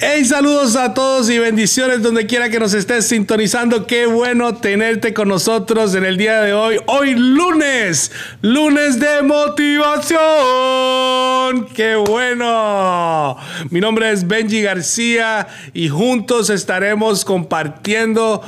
Hey, saludos a todos y bendiciones donde quiera que nos estés sintonizando. Qué bueno tenerte con nosotros en el día de hoy. Hoy lunes, lunes de motivación. Qué bueno. Mi nombre es Benji García y juntos estaremos compartiendo,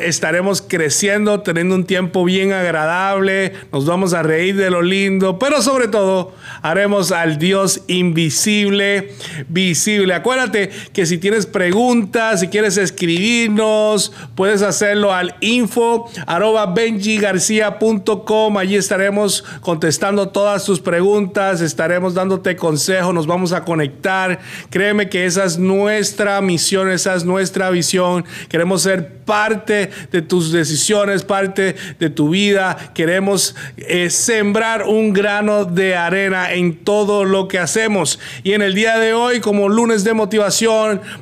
estaremos creciendo, teniendo un tiempo bien agradable. Nos vamos a reír de lo lindo, pero sobre todo haremos al Dios invisible, visible. Acuérdate que si tienes preguntas, si quieres escribirnos, puedes hacerlo al info arroba benjigarcia.com. Allí estaremos contestando todas tus preguntas, estaremos dándote consejos, nos vamos a conectar. Créeme que esa es nuestra misión, esa es nuestra visión. Queremos ser parte de tus decisiones, parte de tu vida. Queremos eh, sembrar un grano de arena en todo lo que hacemos. Y en el día de hoy, como lunes de motivación,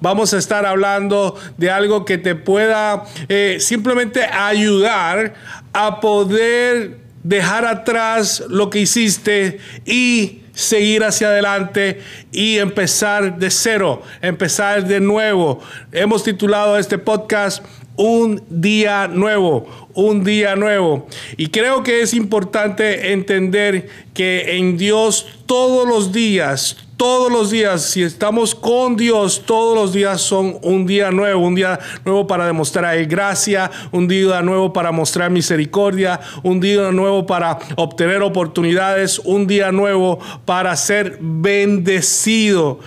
vamos a estar hablando de algo que te pueda eh, simplemente ayudar a poder dejar atrás lo que hiciste y seguir hacia adelante y empezar de cero, empezar de nuevo. Hemos titulado este podcast Un día nuevo, un día nuevo. Y creo que es importante entender que en Dios todos los días, todos los días, si estamos con Dios, todos los días son un día nuevo, un día nuevo para demostrar gracia, un día nuevo para mostrar misericordia, un día nuevo para obtener oportunidades, un día nuevo para ser bendecido.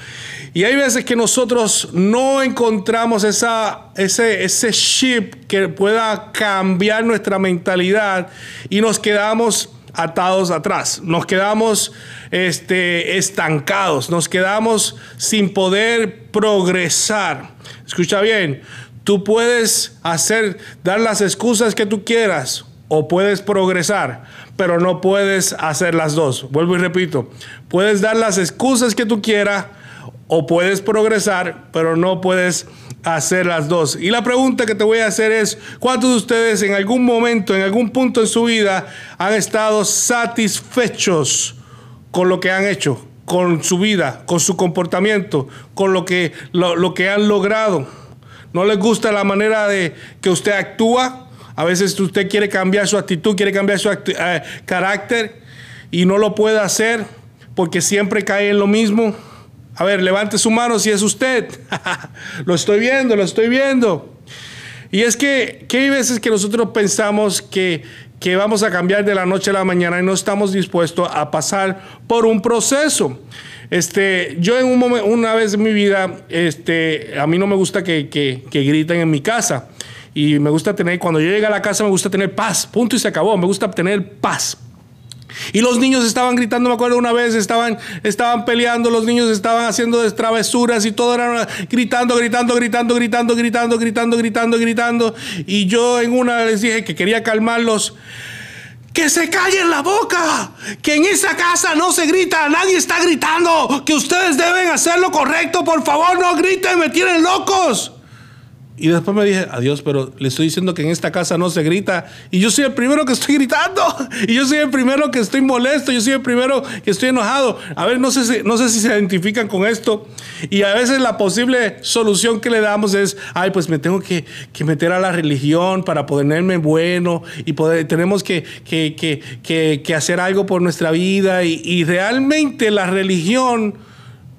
Y hay veces que nosotros no encontramos ese, ese chip que pueda cambiar nuestra mentalidad y nos quedamos atados atrás, nos quedamos este, estancados, nos quedamos sin poder progresar. Escucha bien, tú puedes hacer, dar las excusas que tú quieras o puedes progresar, pero no puedes hacer las dos. Vuelvo y repito, puedes dar las excusas que tú quieras o puedes progresar, pero no puedes hacer las dos. Y la pregunta que te voy a hacer es, ¿cuántos de ustedes en algún momento, en algún punto en su vida, han estado satisfechos con lo que han hecho, con su vida, con su comportamiento, con lo que, lo, que han logrado? ¿No les gusta la manera de que usted actúa? A veces usted quiere cambiar su actitud, quiere cambiar su eh, carácter y no lo puede hacer porque siempre cae en lo mismo. A ver, levante su mano si es usted. lo estoy viendo, lo estoy viendo. Y es que, que hay veces que nosotros pensamos que, que vamos a cambiar de la noche a la mañana y no estamos dispuestos a pasar por un proceso. Este, yo en un momento, una vez en mi vida, este, a mí no me gusta que, que, que griten en mi casa. Y me gusta tener, cuando yo llego a la casa, me gusta tener paz. Punto y se acabó. Me gusta tener paz. Y los niños estaban gritando, me acuerdo una vez, estaban, estaban peleando, los niños estaban haciendo travesuras y todo era gritando, gritando, gritando, gritando, gritando, gritando, gritando, gritando. Y yo en una les dije que quería calmarlos. Que se callen la boca, que en esa casa no se grita, nadie está gritando, que ustedes deben hacer lo correcto, por favor no griten, me tienen locos. Y después me dije, adiós, pero le estoy diciendo que en esta casa no se grita. Y yo soy el primero que estoy gritando. Y yo soy el primero que estoy molesto. Yo soy el primero que estoy enojado. A ver, no sé si, no sé si se identifican con esto. Y a veces la posible solución que le damos es, ay, pues me tengo que, meter a la religión para ponerme bueno. Y tenemos que, que, hacer algo por nuestra vida. Y, y realmente la religión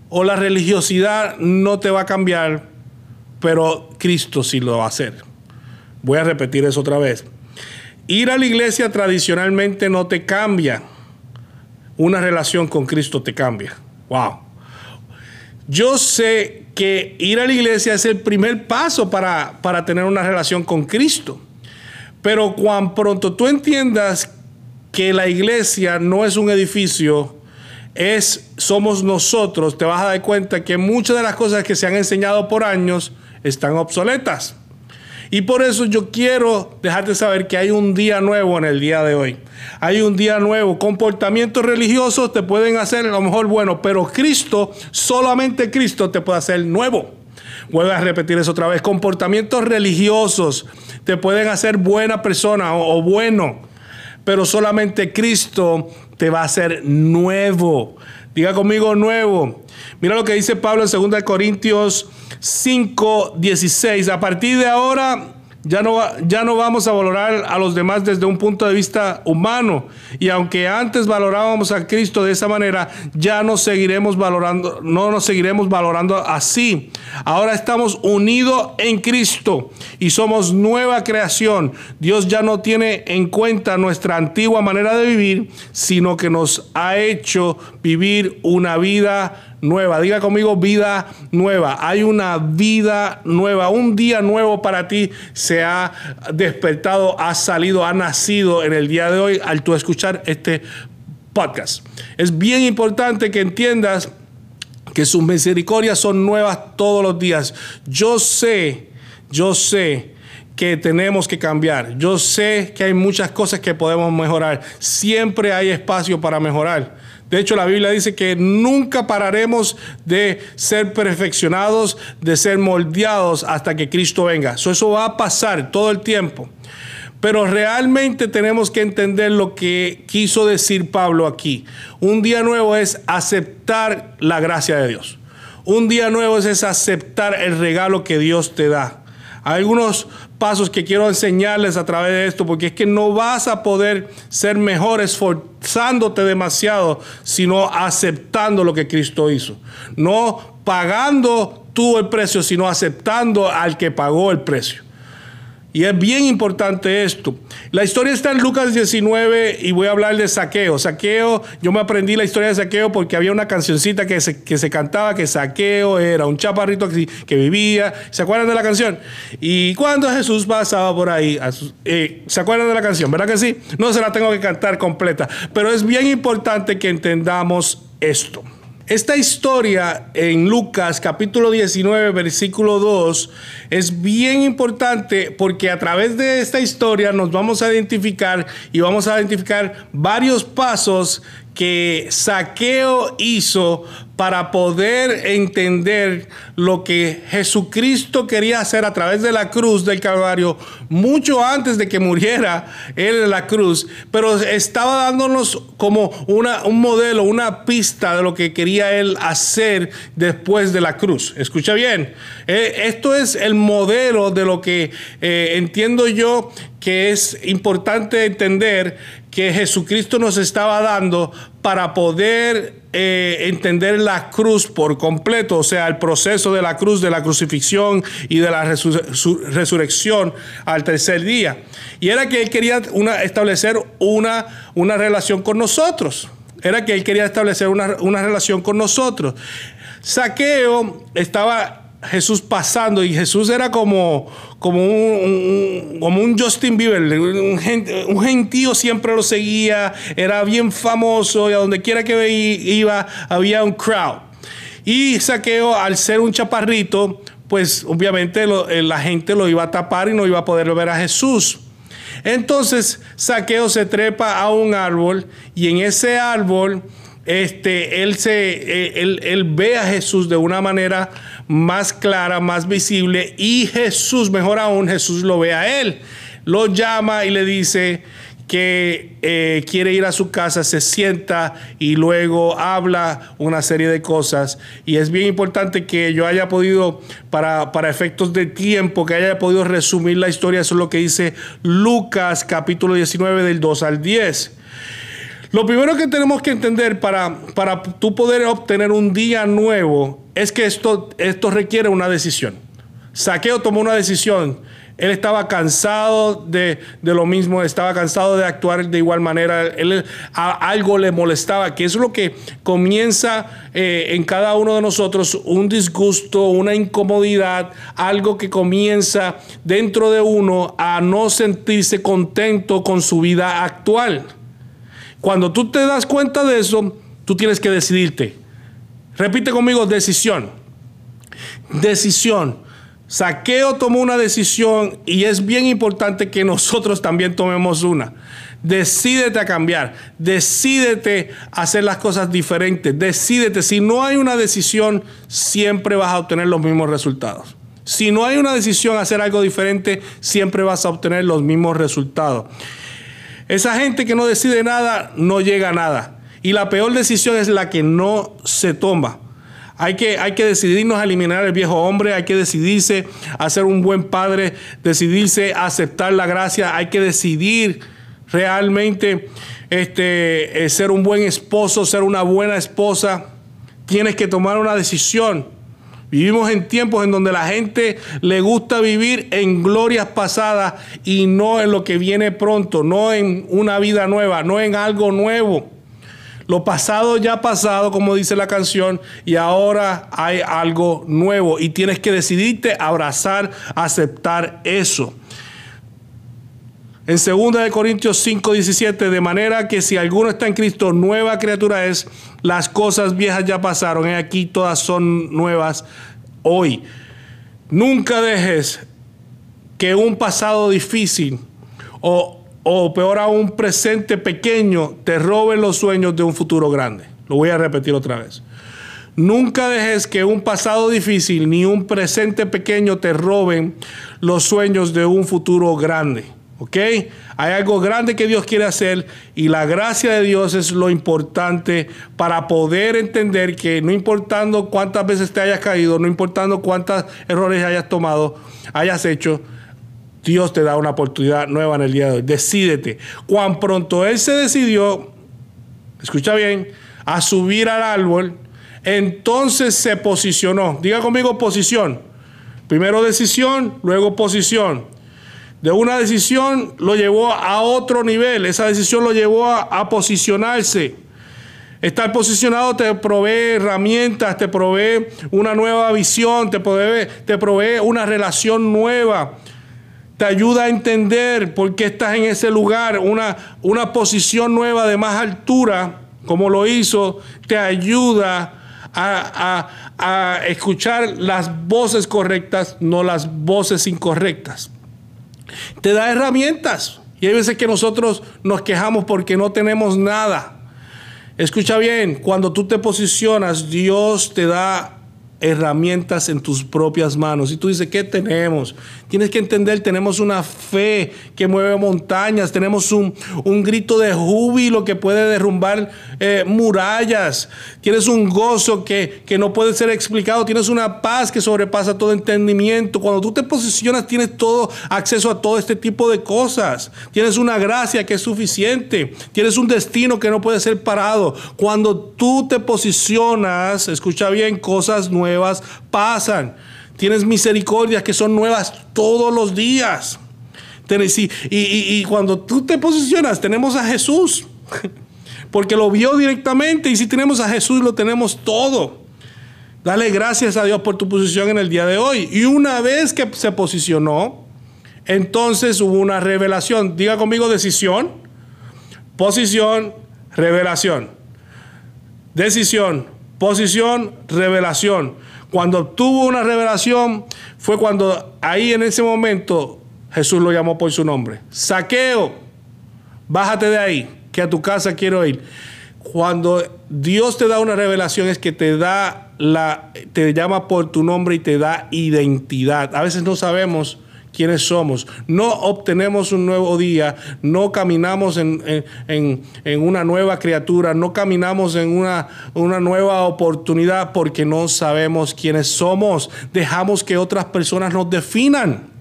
o la religiosidad no te va a cambiar pero Cristo sí lo va a hacer. Voy a repetir eso otra vez. Ir a la iglesia tradicionalmente no te cambia. Una relación con Cristo te cambia. Wow. Yo sé que ir a la iglesia es el primer paso para, para tener una relación con Cristo. Pero cuando pronto tú entiendas que la iglesia no es un edificio, es somos nosotros, te vas a dar cuenta que muchas de las cosas que se han enseñado por años están obsoletas. Y por eso yo quiero dejarte saber que hay un día nuevo en el día de hoy. Hay un día nuevo. Comportamientos religiosos te pueden hacer a lo mejor bueno, pero Cristo, solamente Cristo te puede hacer nuevo. Vuelvo a repetir eso otra vez. Comportamientos religiosos te pueden hacer buena persona o, bueno, pero solamente Cristo te va a hacer nuevo. Diga conmigo nuevo. Mira lo que dice Pablo en 2 Corintios 5:16. A partir de ahora ya no, ya no vamos a valorar a los demás desde un punto de vista humano. Y aunque antes valorábamos a Cristo de esa manera, ya no seguiremos valorando, no nos seguiremos valorando así. Ahora estamos unidos en Cristo y somos nueva creación. Dios ya no tiene en cuenta nuestra antigua manera de vivir, sino que nos ha hecho vivir una vida nueva. Diga conmigo vida nueva. Hay una vida nueva. Un día nuevo para ti se ha despertado, ha salido, ha nacido en el día de hoy al tú escuchar este podcast. Es bien importante que entiendas que sus misericordias son nuevas todos los días. Yo sé, yo sé que tenemos que cambiar. Yo sé que hay muchas cosas que podemos mejorar. Siempre hay espacio para mejorar. De hecho, la Biblia dice que nunca pararemos de ser perfeccionados, de ser moldeados hasta que Cristo venga. eso va a pasar todo el tiempo. Pero realmente tenemos que entender lo que quiso decir Pablo aquí. Un día nuevo es aceptar la gracia de Dios. Un día nuevo es, aceptar el regalo que Dios te da. Algunos pasos que quiero enseñarles a través de esto, porque es que no vas a poder ser mejor esforzándote demasiado, sino aceptando lo que Cristo hizo. No pagando tú el precio, sino aceptando al que pagó el precio. Y es bien importante esto. La historia está en Lucas 19 y voy a hablar de saqueo. Saqueo, yo me aprendí la historia de saqueo porque había una cancioncita que se, que se cantaba que saqueo era un chaparrito que, vivía. ¿Se acuerdan de la canción? Y cuando Jesús pasaba por ahí, eh, ¿se acuerdan de la canción? ¿Verdad que sí? No se la tengo que cantar completa, pero es bien importante que entendamos esto. Esta historia en Lucas capítulo 19 versículo 2 es bien importante porque a través de esta historia nos vamos a identificar y vamos a identificar varios pasos que Saqueo hizo para poder entender lo que Jesucristo quería hacer a través de la cruz del Calvario mucho antes de que muriera él en la cruz, pero estaba dándonos como una, un modelo, una pista de lo que quería él hacer después de la cruz. Escucha bien, eh, esto es el modelo de lo que eh, entiendo yo que es importante entender que Jesucristo nos estaba dando para poder eh, entender la cruz por completo, o sea, el proceso de la cruz, de la crucifixión y de la resurrección al tercer día. Y era que él quería una, establecer una, una relación con nosotros. Era que él quería establecer una, una relación con nosotros. Saqueo estaba Jesús pasando y Jesús era como, como, un, como un Justin Bieber, un, gentío siempre lo seguía, era bien famoso y a donde quiera que iba había un crowd. Y Saqueo, al ser un chaparrito, pues obviamente eh, la gente lo iba a tapar y no iba a poder ver a Jesús. Entonces Saqueo se trepa a un árbol y en ese árbol este, él, se, eh, él, él ve a Jesús de una manera más clara, más visible y Jesús, mejor aún, Jesús lo ve a él. Lo llama y le dice que eh, quiere ir a su casa, se sienta y luego habla una serie de cosas. Y es bien importante que yo haya podido, para, para efectos de tiempo, que haya podido resumir la historia. Eso es lo que dice Lucas capítulo 19 del 2 al 10. Lo primero que tenemos que entender para, para tú poder obtener un día nuevo es que esto, esto requiere una decisión. Saqueo tomó una decisión. Él estaba cansado de, lo mismo, estaba cansado de actuar de igual manera. Él, algo le molestaba, que es lo que comienza eh, en cada uno de nosotros, un disgusto, una incomodidad, algo que comienza dentro de uno a no sentirse contento con su vida actual. Cuando tú te das cuenta de eso, tú tienes que decidirte. Repite conmigo, decisión. Decisión. Saqueo tomó una decisión y es bien importante que nosotros también tomemos una. Decídete a cambiar, decídete a hacer las cosas diferentes, decídete. Si no hay una decisión, siempre vas a obtener los mismos resultados. Si no hay una decisión a hacer algo diferente, siempre vas a obtener los mismos resultados. Esa gente que no decide nada no llega a nada. Y la peor decisión es la que no se toma. Hay que, hay que decidirnos a eliminar el viejo hombre, hay que decidirse a ser un buen padre, decidirse a aceptar la gracia, hay que decidir realmente este, eh, ser un buen esposo, ser una buena esposa. Tienes que tomar una decisión. Vivimos en tiempos en donde la gente le gusta vivir en glorias pasadas y no en lo que viene pronto, no en una vida nueva, no en algo nuevo. Lo pasado ya pasado, como dice la canción, y ahora hay algo nuevo y tienes que decidirte abrazar, aceptar eso. En 2 Corintios 5, 17, de manera que si alguno está en Cristo, nueva criatura es, las cosas viejas ya pasaron, y aquí todas son nuevas hoy. Nunca dejes que un pasado difícil o, o peor aún un presente pequeño te roben los sueños de un futuro grande. Lo voy a repetir otra vez. Nunca dejes que un pasado difícil ni un presente pequeño te roben los sueños de un futuro grande. ¿Ok? Hay algo grande que Dios quiere hacer y la gracia de Dios es lo importante para poder entender que no importando cuántas veces te hayas caído, no importando cuántos errores hayas tomado, hayas hecho, Dios te da una oportunidad nueva en el día de hoy. Decídete. Cuán pronto Él se decidió, escucha bien, a subir al árbol, entonces se posicionó. Diga conmigo posición. Primero decisión, luego posición de una decisión lo llevó a otro nivel, esa decisión lo llevó a, posicionarse. Estar posicionado te provee herramientas, te provee una nueva visión, te provee, una relación nueva, te ayuda a entender por qué estás en ese lugar, una, una posición nueva de más altura, como lo hizo, te ayuda a escuchar las voces correctas, no las voces incorrectas te da herramientas. Y hay veces que nosotros nos quejamos porque no tenemos nada. Escucha bien, cuando tú te posicionas, Dios te da herramientas en tus propias manos. Y tú dices, ¿qué tenemos? Tienes que entender, tenemos una fe que mueve montañas, tenemos un, grito de júbilo que puede derrumbar eh, murallas, tienes un gozo que, que no puede ser explicado, tienes una paz que sobrepasa todo entendimiento. Cuando tú te posicionas, tienes todo acceso a todo este tipo de cosas. Tienes una gracia que es suficiente, tienes un destino que no puede ser parado. Cuando tú te posicionas, escucha bien, cosas nuevas pasan. Tienes misericordias que son nuevas todos los días. Y, y, cuando tú te posicionas, tenemos a Jesús. Porque lo vio directamente. Y si tenemos a Jesús, lo tenemos todo. Dale gracias a Dios por tu posición en el día de hoy. Y una vez que se posicionó, entonces hubo una revelación. Diga conmigo decisión, posición, revelación. Decisión, posición, revelación. Cuando tuvo una revelación fue cuando ahí en ese momento Jesús lo llamó por su nombre. Saqueo, bájate de ahí, que a tu casa quiero ir. Cuando Dios te da una revelación es que te da la, te llama por tu nombre y te da identidad. A veces no sabemos quiénes somos. No obtenemos un nuevo día, no caminamos en, una nueva criatura, no caminamos en una, una nueva oportunidad porque no sabemos quiénes somos. Dejamos que otras personas nos definan.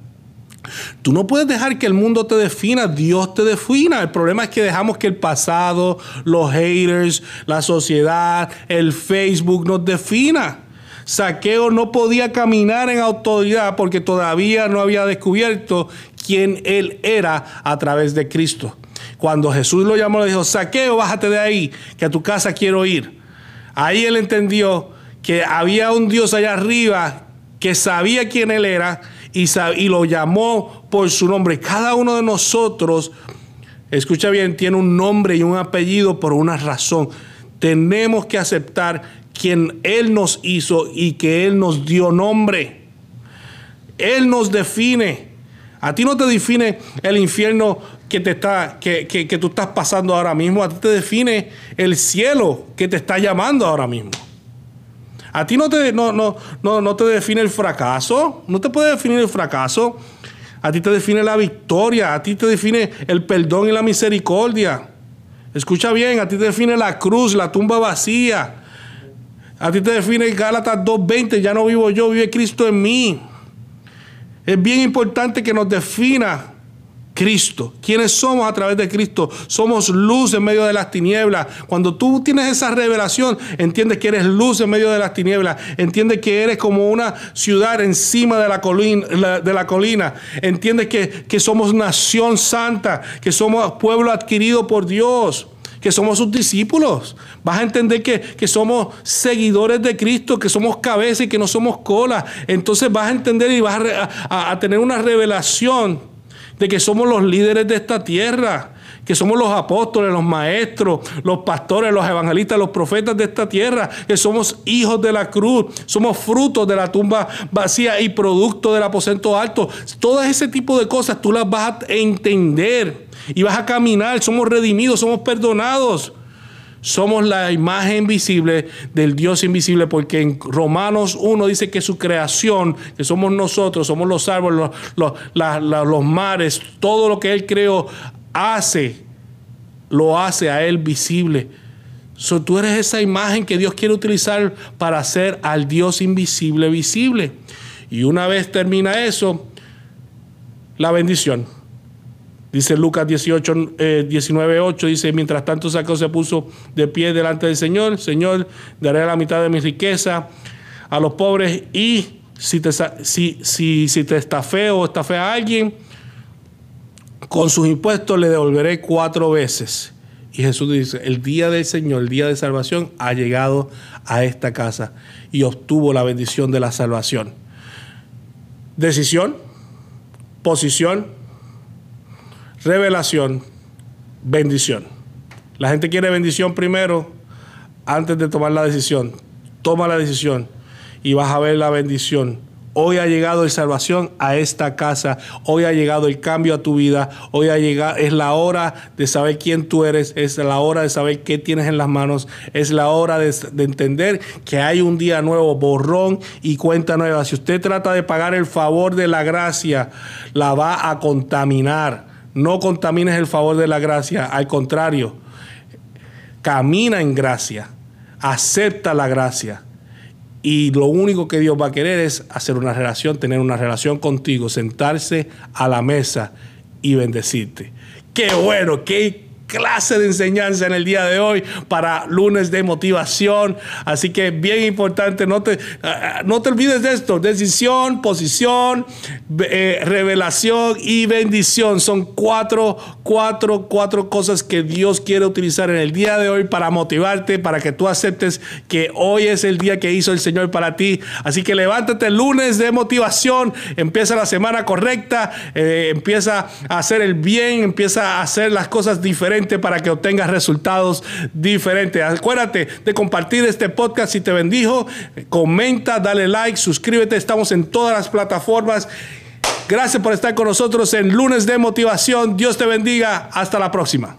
Tú no puedes dejar que el mundo te defina, Dios te defina. El problema es que dejamos que el pasado, los haters, la sociedad, el Facebook nos defina. Saqueo no podía caminar en autoridad porque todavía no había descubierto quién él era a través de Cristo. Cuando Jesús lo llamó, le dijo, Saqueo, bájate de ahí, que a tu casa quiero ir. Ahí él entendió que había un Dios allá arriba que sabía quién él era y, lo llamó por su nombre. Cada uno de nosotros, escucha bien, tiene un nombre y un apellido por una razón. Tenemos que aceptar quien Él nos hizo y que Él nos dio nombre. Él nos define. A ti no te define el infierno que, te está, que, que, tú estás pasando ahora mismo. A ti te define el cielo que te está llamando ahora mismo. A ti no te, no, no, no, no te define el fracaso. No te puede definir el fracaso. A ti te define la victoria. A ti te define el perdón y la misericordia. Escucha bien, a ti te define la cruz, la tumba vacía A ti te define Gálatas 2.20, ya no vivo yo, vive Cristo en mí. Es bien importante que nos defina Cristo. ¿Quiénes somos a través de Cristo? Somos luz en medio de las tinieblas. Cuando tú tienes esa revelación, entiendes que eres luz en medio de las tinieblas. Entiendes que eres como una ciudad encima de la colina. Entiendes que, que somos nación santa, que somos pueblo adquirido por Dios que somos sus discípulos. Vas a entender que, que, somos seguidores de Cristo, que somos cabeza y que no somos cola. Entonces vas a entender y vas a, a tener una revelación de que somos los líderes de esta tierra, que somos los apóstoles, los maestros, los pastores, los evangelistas, los profetas de esta tierra, que somos hijos de la cruz, somos frutos de la tumba vacía y producto del aposento alto. Todo ese tipo de cosas tú las vas a entender y vas a caminar, somos redimidos, somos perdonados. Somos la imagen visible del Dios invisible, porque en Romanos 1 dice que su creación, que somos nosotros, somos los árboles, los, mares, todo lo que Él creó, hace, lo hace a Él visible. So, tú eres esa imagen que Dios quiere utilizar para hacer al Dios invisible visible. Y una vez termina eso, la bendición. Dice Lucas 18, 19, 8, dice, mientras tanto Saqueo se puso de pie delante del Señor, Señor, daré la mitad de mi riqueza a los pobres y si te, si, si, si te estafé o estafé a alguien, con sus impuestos le devolveré cuatro veces. Y Jesús dice, el día del Señor, el día de salvación, ha llegado a esta casa y obtuvo la bendición de la salvación. Decisión, posición, Revelación, bendición. La gente quiere bendición primero antes de tomar la decisión. Toma la decisión y vas a ver la bendición. Hoy ha llegado la salvación a esta casa. Hoy ha llegado el cambio a tu vida. Hoy ha llegado, es la hora de saber quién tú eres. Es la hora de saber qué tienes en las manos. Es la hora de, entender que hay un día nuevo, borrón y cuenta nueva. Si usted trata de pagar el favor de la gracia, la va a contaminar. No contamines el favor de la gracia, al contrario, camina en gracia, acepta la gracia. Y lo único que Dios va a querer es hacer una relación, tener una relación contigo, sentarse a la mesa y bendecirte. Qué bueno, qué clase de enseñanza en el día de hoy para lunes de motivación. Así que bien importante, no te, ah, no te olvides de esto. Decisión, posición, eh, revelación y bendición. Son cuatro, cuatro, cuatro cosas que Dios quiere utilizar en el día de hoy para motivarte, para que tú aceptes que hoy es el día que hizo el Señor para ti. Así que levántate lunes de motivación, empieza la semana correcta, eh, empieza a hacer el bien, empieza a hacer las cosas diferentes para que obtengas resultados diferentes. Acuérdate de compartir este podcast si te bendijo. Comenta, dale like, suscríbete. Estamos en todas las plataformas. Gracias por estar con nosotros en lunes de motivación. Dios te bendiga. Hasta la próxima.